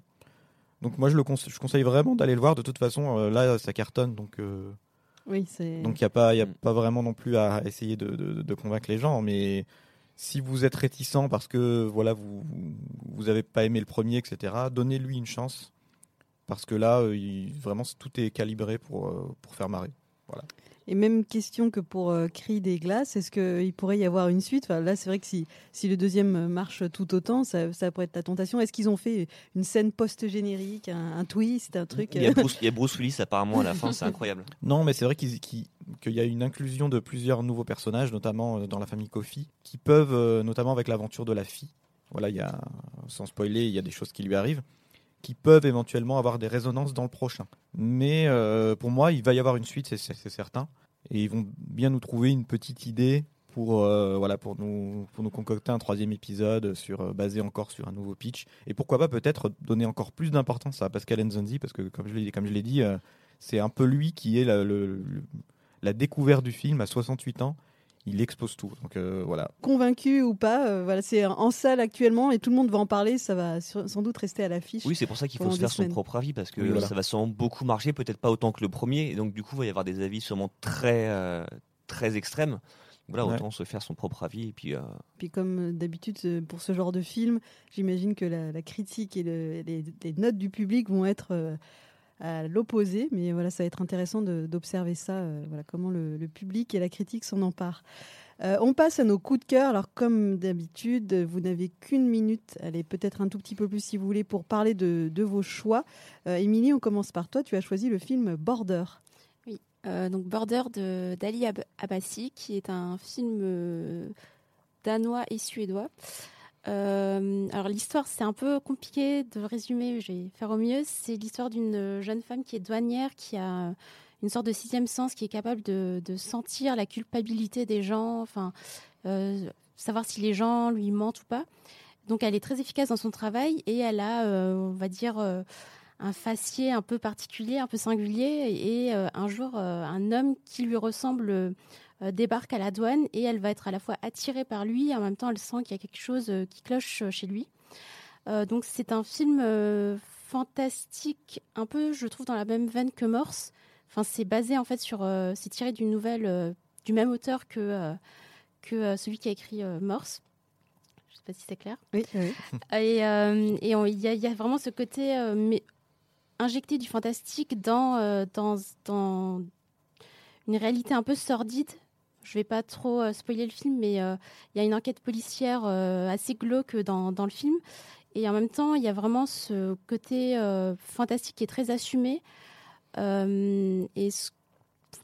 Donc moi, je, le je conseille vraiment d'aller le voir. De toute façon, euh, là, ça cartonne. Donc euh, oui, donc il n'y a, pas, y a mm. pas vraiment non plus à essayer de, de, convaincre les gens. Mais si vous êtes réticent parce que voilà, vous vous n'avez pas aimé le premier, etc., donnez-lui une chance. Parce que là, il, vraiment, tout est calibré pour, pour faire marrer. Voilà. Et même question que pour euh, Cri des glaces, est-ce qu'il pourrait y avoir une suite? Là, c'est vrai que si, si le deuxième marche tout autant, ça, ça pourrait être la tentation. Est-ce qu'ils ont fait une scène post-générique, un, twist, un truc? Il y, a Bruce, il y, a Bruce, Willis apparemment à la fin, c'est incroyable. Non, mais c'est vrai qu'il y a une inclusion de plusieurs nouveaux personnages, notamment euh, dans la famille Kofi, qui peuvent, euh, notamment avec l'aventure de la fille, voilà, il y a, sans spoiler, il y a des choses qui lui arrivent qui peuvent éventuellement avoir des résonances dans le prochain. Mais euh, pour moi, il va y avoir une suite, c'est certain. Et ils vont bien nous trouver une petite idée pour, euh, voilà, pour, nous, pour nous concocter un troisième épisode sur, euh, basé encore sur un nouveau pitch. Et pourquoi pas peut-être donner encore plus d'importance à Pascal Nzonzi, parce que comme je l'ai dit, c'est un peu lui qui est la, la découverte du film à 68 ans il expose tout. Donc euh, voilà. Convaincu ou pas, euh, voilà, c'est en salle actuellement et tout le monde va en parler. Ça va sans doute rester à l'affiche. Oui, c'est pour ça qu'il faut se faire son propre avis parce que ça va sûrement beaucoup marcher, peut-être pas autant que le premier. Et donc du coup, il va y avoir des avis sûrement très euh, très extrêmes. Voilà, autant se faire son propre avis. Et puis, puis comme d'habitude pour ce genre de film, j'imagine que la, critique et les, les, notes du public vont être à l'opposé. Mais voilà, ça va être intéressant d'observer ça, euh, voilà, comment le, public et la critique s'en emparent. Euh, on passe à nos coups de cœur. Alors, comme d'habitude, vous n'avez qu'une minute, allez, peut-être un tout petit peu plus si vous voulez, pour parler de, vos choix. Euh, Émilie, on commence par toi. Tu as choisi le film Border. Oui, donc Border de d'Ali Abbasi, qui est un film danois et suédois. Euh, alors l'histoire, c'est un peu compliqué de résumer, je vais faire au mieux. C'est l'histoire d'une jeune femme qui est douanière, qui a une sorte de sixième sens, qui est capable de, sentir la culpabilité des gens, enfin, euh, savoir si les gens lui mentent ou pas. Donc elle est très efficace dans son travail et elle a, euh, on va dire, un faciès un peu particulier, un peu singulier. Et un jour, un homme qui lui ressemble euh, débarque à la douane et elle va être à la fois attirée par lui et en même temps elle sent qu'il y a quelque chose euh, qui cloche euh, chez lui. donc c'est un film fantastique, un peu je trouve dans la même veine que Morse. Enfin c'est basé en fait sur, c'est tiré d'une nouvelle du même auteur que que celui qui a écrit Morse. Je ne sais pas si c'est clair. Oui, oui. Et il y, y, a vraiment ce côté mais, injecté du fantastique dans, dans, dans une réalité un peu sordide je vais pas trop euh, spoiler le film, mais euh, il y a une enquête policière euh, assez glauque dans, dans, le film. Et en même temps, il y a vraiment ce côté fantastique qui est très assumé. et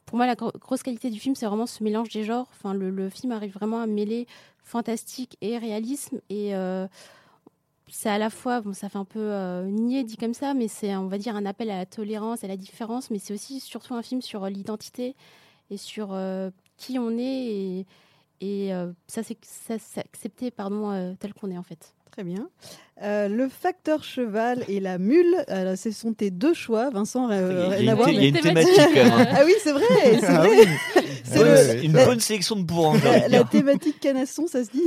pour moi, la grosse qualité du film, c'est vraiment ce mélange des genres. Enfin, le, film arrive vraiment à mêler fantastique et réalisme. Et c'est à la fois, bon, ça fait un peu nier dit comme ça, mais c'est, on va dire, un appel à la tolérance, à la différence. Mais c'est aussi surtout un film sur l'identité et sur qui on est et, et euh, ça c'est accepter pardon euh, tel qu'on est en fait. Très bien. Euh, le facteur cheval et la mule, alors, ce sont tes deux choix, Vincent. il, y a, une thématique. Hein. ah oui, c'est vrai. C'est ah une bonne sélection de bourrins. La, thématique canasson, ça se dit.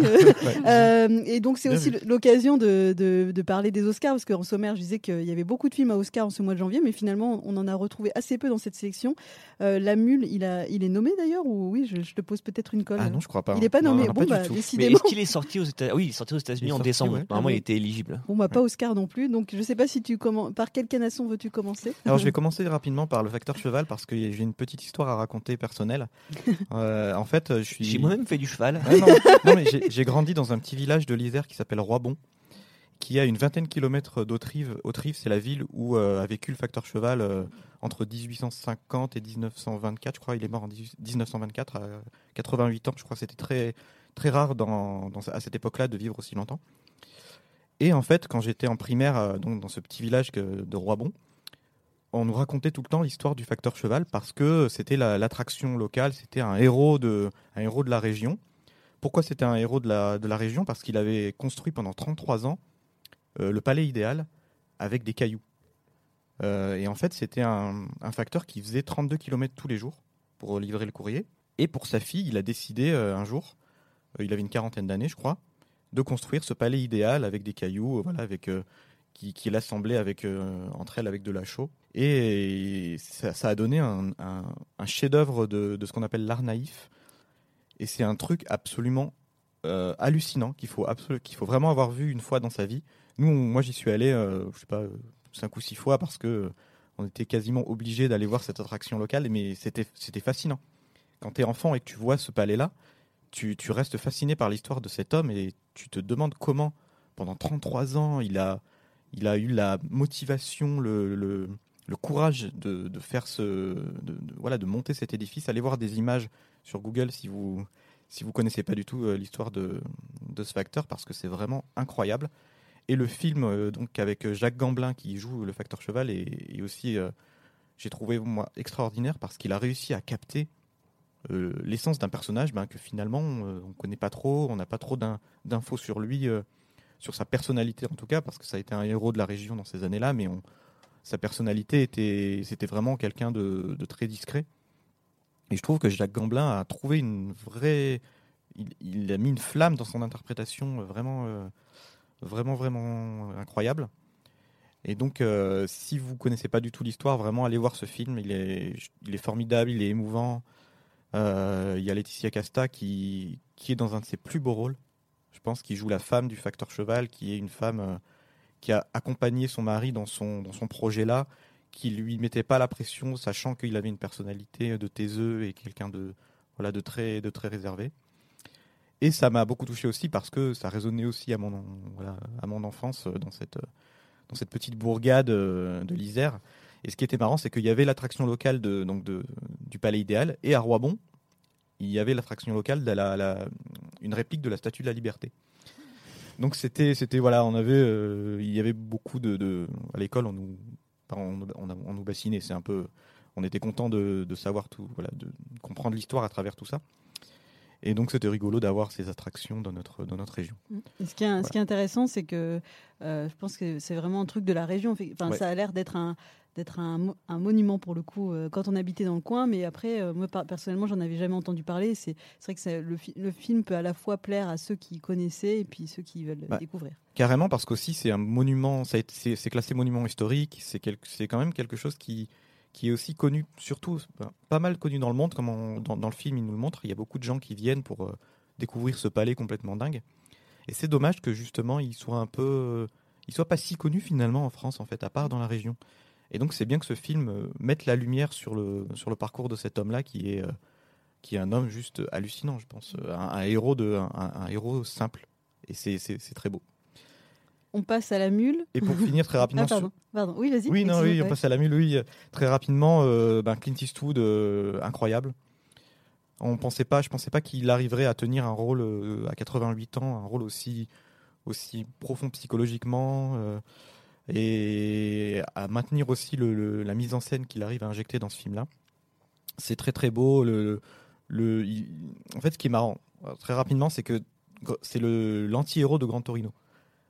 euh, et donc c'est aussi l'occasion de, de, de, parler des Oscars, parce qu'en sommaire, je disais qu'il y avait beaucoup de films à Oscars en ce mois de janvier, mais finalement, on en a retrouvé assez peu dans cette sélection. Euh, la mule, il, a, il est nommé d'ailleurs, ou oui, je, te pose peut-être une colle. Ah non, je crois pas. Il n'est pas nommé. bon, bah, décidément. est-ce qu'il est sorti aux États-Unis Oui, il est sorti aux États-Unis en décembre. Normalement, il était éligible. Bon, bah, pas Oscar non plus. Donc, je sais pas si tu commences. Par quel canasson veux-tu commencer? Alors, je vais commencer rapidement par le facteur cheval parce que j'ai une petite histoire à raconter personnelle. Euh, en fait, je suis. J'ai moi-même fait du cheval. non, mais j'ai grandi dans un petit village de l'Isère qui s'appelle Roibon qui a une vingtaine de kilomètres d'Autrive. Autrive, c'est la ville où euh, a vécu le facteur cheval euh, entre 1850 et 1924. Je crois il est mort en 1924 à 88 ans. Je crois que c'était très, très rare dans, à cette époque-là de vivre aussi longtemps. Et en fait, quand j'étais en primaire, euh, donc dans ce petit village de Roibon, on nous racontait tout le temps l'histoire du facteur cheval parce que c'était l'attraction locale, c'était un héros de, un héros de la région. Pourquoi c'était un héros de la, de la région? Parce qu'il avait construit pendant 33 ans euh, le palais idéal avec des cailloux. Euh, et en fait, c'était un, un, facteur qui faisait 32 km tous les jours pour livrer le courrier. Et pour sa fille, il a décidé un jour, il avait une quarantaine d'années, je crois, de construire ce palais idéal avec des cailloux, euh, voilà, avec euh, qui, qui l'assemblait avec euh, entre elles avec de la chaux. Et ça, a donné un, chef-d'œuvre de, ce qu'on appelle l'art naïf. Et c'est un truc absolument hallucinant qu'il faut qu'il faut vraiment avoir vu une fois dans sa vie. Nous, moi, j'y suis allé, je sais pas, cinq ou six fois parce que on était quasiment obligé d'aller voir cette attraction locale, mais c'était c'était fascinant. Quand tu es enfant et que tu vois ce palais-là, tu, restes fasciné par l'histoire de cet homme et tu te demandes comment, pendant 33 ans, il a, il a eu la motivation, le, le, courage de, faire ce, de, voilà, de monter cet édifice. Allez voir des images sur Google si vous si vous connaissez pas du tout euh, l'histoire de, de ce facteur parce que c'est vraiment incroyable. Et le film euh, donc avec Jacques Gamblin qui joue le facteur cheval est, aussi euh, j'ai trouvé moi extraordinaire parce qu'il a réussi à capter euh, l'essence d'un personnage ben, que finalement euh, on ne connaît pas trop, on n'a pas trop d'infos sur lui, euh, sur sa personnalité en tout cas, parce que ça a été un héros de la région dans ces années-là, mais sa personnalité était, c'était vraiment quelqu'un de, très discret. Et je trouve que Jacques Gamblin a trouvé une vraie, il, a mis une flamme dans son interprétation vraiment, vraiment, vraiment incroyable. Et donc, si vous connaissez pas du tout l'histoire, vraiment allez voir ce film. Il est formidable, il est émouvant. Euh, il y a Laetitia Casta qui, qui est dans un de ses plus beaux rôles. Je pense qu'il joue la femme du facteur cheval, qui est une femme euh, qui a accompagné son mari dans son, dans son projet-là, qui lui mettait pas la pression, sachant qu'il avait une personnalité de taiseux et quelqu'un de, voilà, de, très, de très réservé. Et ça m'a beaucoup touché aussi parce que ça résonnait aussi à mon, voilà, à mon enfance euh, dans cette, dans cette petite bourgade de l'Isère. Et ce qui était marrant, c'est qu'il y avait l'attraction locale de, donc de, du Palais Idéal, et à Roibon, il y avait l'attraction locale de la, une réplique de la Statue de la Liberté. Donc c'était, c'était voilà, on avait, euh, il y avait beaucoup de, à l'école, on nous, on, nous bassinait, c'est un peu, on était content de, de, savoir tout, voilà, de comprendre l'histoire à travers tout ça. Et donc c'était rigolo d'avoir ces attractions dans notre, dans notre région. ce, qui est, ce qui est intéressant, c'est que euh, je pense que c'est vraiment un truc de la région. Enfin, Ça a l'air d'être un, d'être un, un, monument pour le coup euh, quand on habitait dans le coin. Mais après, euh, moi personnellement, j'en avais jamais entendu parler. C'est vrai que le, le, film peut à la fois plaire à ceux qui connaissaient et puis ceux qui veulent bah, découvrir. Carrément, parce qu'aussi c'est un monument, c'est classé monument historique. C'est quand même quelque chose qui qui est aussi connu, surtout bah, pas mal connu dans le monde, comme dans, le film il nous le montre. Il y a beaucoup de gens qui viennent pour euh, découvrir ce palais complètement dingue. Et c'est dommage que justement il soit un peu, il soit pas si connu finalement en France en fait, à part dans la région. Et donc c'est bien que ce film euh, mette la lumière sur le sur le parcours de cet homme-là qui est euh, qui est un homme juste hallucinant, je pense, un, héros de un, un héros simple. Et c'est très beau. On passe à la mule. Et pour finir très rapidement, Ah, pardon. sur- pardon. Oui, vas-y. oui, non, oui, on passe à la mule, oui, très rapidement. euh, ben, Clint Eastwood, euh, incroyable. On pensait pas, je pensais pas qu'il arriverait à tenir un rôle euh, à 88 ans, un rôle aussi aussi profond psychologiquement et à maintenir aussi le, le- la mise en scène qu'il arrive à injecter dans ce film-là. C'est très très beau. Le, le, il- en fait, ce qui est marrant, très rapidement, c'est que c'est le l'anti-héros de Grand Torino.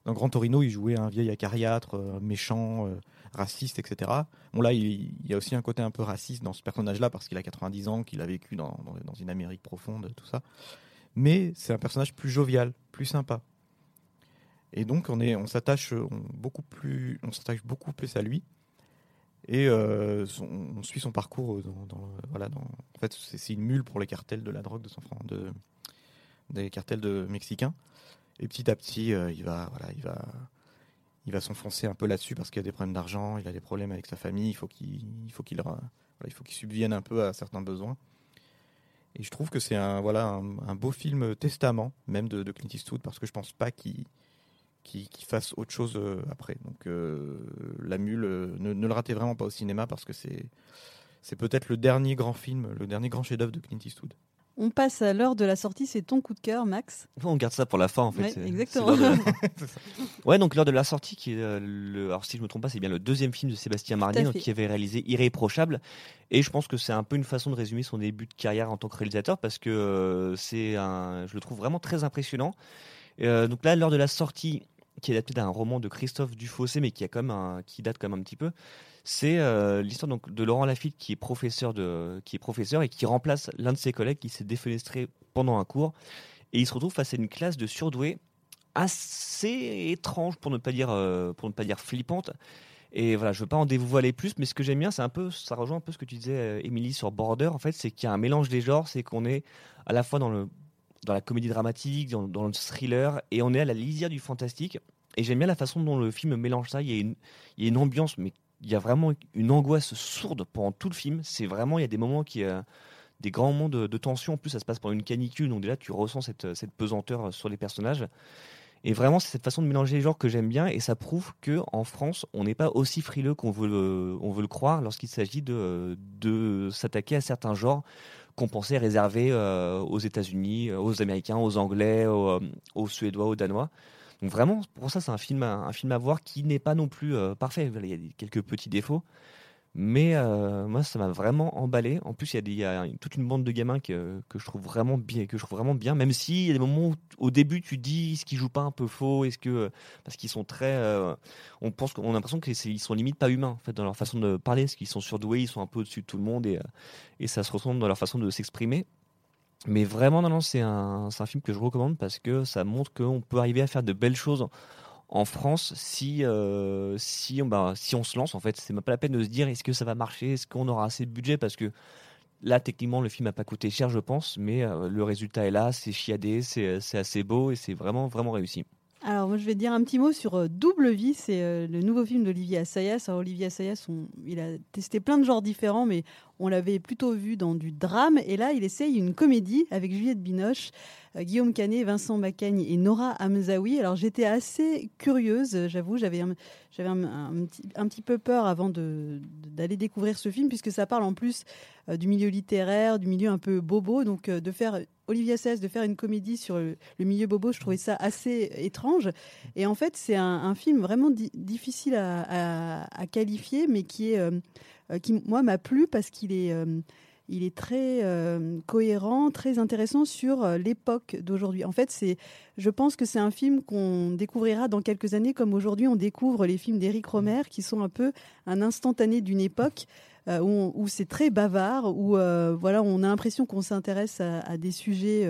Dans Grand Torino, il jouait un vieil acariâtre, euh, méchant, euh, raciste, etc. Bon là, il, y a aussi un côté un peu raciste dans ce personnage-là parce qu'il a 90 ans, qu'il a vécu dans, dans, une Amérique profonde, tout ça. Mais c'est un personnage plus jovial, plus sympa. Et donc on est, on s'attache on, beaucoup plus, on s'attache beaucoup plus à lui. Et euh, on suit son parcours dans, voilà, en fait, c'est c'est une mule pour les cartels de la drogue de San Fran, de, des cartels de mexicains. Et petit à petit, euh, il va, voilà, il va, il va s'enfoncer un peu là-dessus parce qu'il a des problèmes d'argent, il a des problèmes avec sa famille, il faut qu'il, il faut qu'il, il faut qu'il subvienne un peu à certains besoins. Et je trouve que c'est un, voilà, un, beau film testament, même de, Clint Eastwood, parce que je pense pas qu'il, fasse autre chose euh, après. Donc, euh, La Mule, ne, ne le ratez vraiment pas au cinéma parce que c'est, c'est peut-être le dernier grand film, le dernier grand chef-d'œuvre de Clint Eastwood. On passe à l'heure de la sortie. C'est ton coup de cœur, Max. On garde ça pour la fin en fait. Ouais, exactement. de ouais, donc l'heure de la sortie, qui est euh, le, alors si je me trompe pas, c'est bien le deuxième film de Sébastien Marnier, donc, qui avait réalisé Irréprochable. Et je pense que c'est un peu une façon de résumer son début de carrière en tant que réalisateur parce que euh, c'est un, je le trouve vraiment très impressionnant. Euh, donc là, l'heure de la sortie, qui est adapté d'un roman de Christophe Dufossé, mais qui a quand même un, qui date quand même un petit peu. C'est euh, l'histoire donc de Laurent Lafitte qui est professeur de, qui est professeur et qui remplace l'un de ses collègues qui s'est défenestré pendant un cours. Et il se retrouve face à une classe de surdoués assez étrange pour ne pas dire euh, pour ne pas dire flippante. Et voilà, je veux pas en dévoiler plus, mais ce que j'aime bien, c'est un peu, ça rejoint un peu ce que tu disais, euh, Émilie, sur Border. En fait, c'est qu'il y a un mélange des genres, c'est qu'on est à la fois dans le dans la comédie dramatique, dans, dans le thriller, et on est à la lisière du fantastique. Et j'aime bien la façon dont le film mélange ça. Il y a une, il y a une ambiance, mais il y a vraiment une angoisse sourde pendant tout le film. C'est vraiment, il y a des moments qui, euh, des grands moments de, tension. En plus, ça se passe pendant une canicule, donc déjà tu ressens cette, cette pesanteur sur les personnages. Et vraiment, c'est cette façon de mélanger les genres que j'aime bien, et ça prouve que en France, on n'est pas aussi frileux qu'on veut le, veut le croire lorsqu'il s'agit de, de s'attaquer à certains genres qu'on pensait réservés euh, aux États-Unis, euh, aux Américains, aux Anglais, euh, aux Suédois, aux Danois. Donc vraiment, pour ça, c'est un film, à- un film à voir qui n'est pas non plus euh, parfait. Il y a quelques petits défauts, mais euh, moi, ça m'a vraiment emballé. En plus, il y a, il toute une bande de gamins que, que je trouve vraiment bien, que je trouve vraiment bien. Même s'il y a des moments où, au début, tu dis, est-ce qu'ils jouent pas un peu faux Est-ce que parce qu'ils sont très, euh, on pense qu'on a l'impression qu'ils sont limite pas humains en fait dans leur façon de parler, parce qu'ils sont surdoués, ils sont un peu au-dessus de tout le monde et, euh, et ça se ressent dans leur façon de s'exprimer. Mais vraiment, non, c'est un, film que je recommande parce que ça montre qu'on peut arriver à faire de belles choses en France si, euh, bah, si on se lance. En fait, c'est pas la peine de se dire est-ce que ça va marcher, est-ce qu'on aura assez de budget? Parce que là, techniquement, le film n'a pas coûté cher, je pense, mais euh, le résultat est là, c'est chiadé, c'est c'est assez beau et c'est vraiment, vraiment réussi. Alors, moi, je vais dire un petit mot sur euh, Double Vie. C'est euh, le nouveau film d'Olivier Assayas. Alors, Olivier Assayas, il a testé plein de genres différents, mais on l'avait plutôt vu dans du drame. Et là, il essaye une comédie avec Juliette Binoche, euh, Guillaume Canet, Vincent Macaigne et Nora Hamzaoui. Alors, j'étais assez curieuse, j'avoue. J'avais un, petit, peu peur avant d'aller découvrir ce film, puisque ça parle en plus euh, du milieu littéraire, du milieu un peu bobo. Donc, euh, de faire Olivier Assayas, de faire une comédie sur le, milieu bobo, je trouvais ça assez étrange. Et en fait, c'est un, film vraiment di- difficile à, qualifier, mais qui est, qui moi m'a plu parce qu'il est, euh, il est très euh, cohérent, très intéressant sur euh, l'époque d'aujourd'hui. En fait, c'est, je pense que c'est un film qu'on découvrira dans quelques années, comme aujourd'hui on découvre les films d'Éric Romer, qui sont un peu un instantané d'une époque. euh, où, où c'est très bavard, où euh, voilà, on a l'impression qu'on s'intéresse à, à des sujets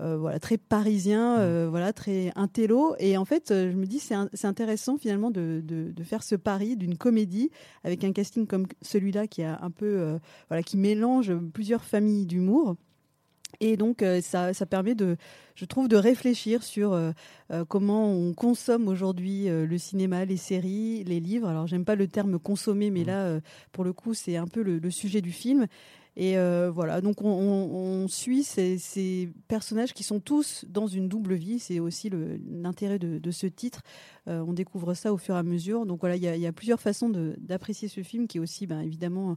euh, voilà, très parisiens, euh, voilà, très intello. Et en fait, euh, je me dis, c'est intéressant finalement de, de- de faire ce pari d'une comédie avec un casting comme celui-là qui a un peu, euh, voilà, qui mélange plusieurs familles d'humour. Et donc, ça, ça, permet de, je trouve, de réfléchir sur euh, comment on consomme aujourd'hui le cinéma, les séries, les livres. Alors, j'aime pas le terme consommer, mais mmh. là, pour le coup, c'est un peu le, sujet du film. Et voilà, donc on, suit ces, personnages qui sont tous dans une double vie. C'est aussi l'intérêt de, ce titre. on découvre ça au fur et à mesure. Donc voilà, il y, a plusieurs façons d'apprécier ce film qui est aussi, ben, évidemment,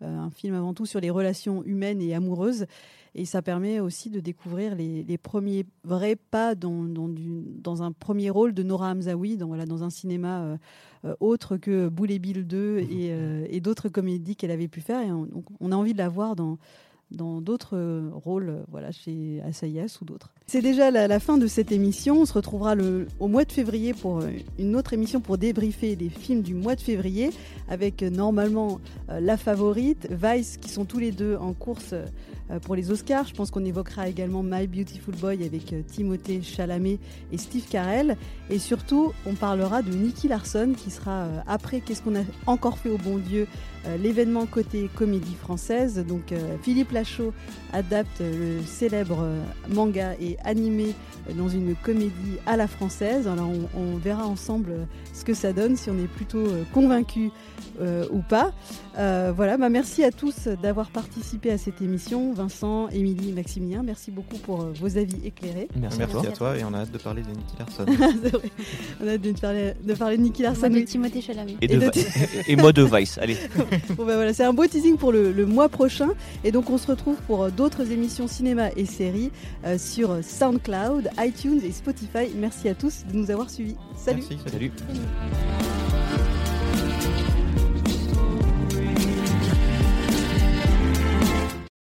un film avant tout sur les relations humaines et amoureuses. Et ça permet aussi de découvrir les, premiers vrais pas dans, un premier rôle de Nora Hamzaoui, dans, voilà, dans un cinéma euh, euh, autre que Boule Bill 2 et, euh, et d'autres comédies qu'elle avait pu faire. Et on, a envie de la voir dans, dans d'autres euh, rôles, euh, voilà, chez Assayas ou d'autres. C'est déjà la, fin de cette émission. On se retrouvera au mois de février pour euh, une autre émission pour débriefer les films du mois de février avec normalement La Favorite, Vice qui sont tous les deux en course pour les Oscars. Je pense qu'on évoquera également My Beautiful Boy avec Timothée Chalamet et Steve Carell. Et surtout, on parlera de Nicky Larson qui sera après Qu'est-ce qu'on a encore fait au bon Dieu euh, l'événement côté comédie française. Donc euh, Philippe Lachaud adapte le célèbre euh, manga et animé dans une comédie à la française. Alors on, verra ensemble ce que ça donne, si on est plutôt convaincu ou pas. voilà, bah merci à tous d'avoir participé à cette émission. Vincent, Émilie, Maximilien, merci beaucoup pour vos avis éclairés. Merci, à, toi. et on a hâte de parler de Nicky Larson. on a hâte de parler de, parler de Nicky Larson. de Timothée Chalamet. Et, et moi de Vice, allez. bon ben voilà, c'est un beau teasing pour le, mois prochain. Et donc on se retrouve pour euh, d'autres émissions cinéma et séries euh, sur SoundCloud, iTunes et Spotify. Merci à tous de nous avoir suivis. Salut. salut.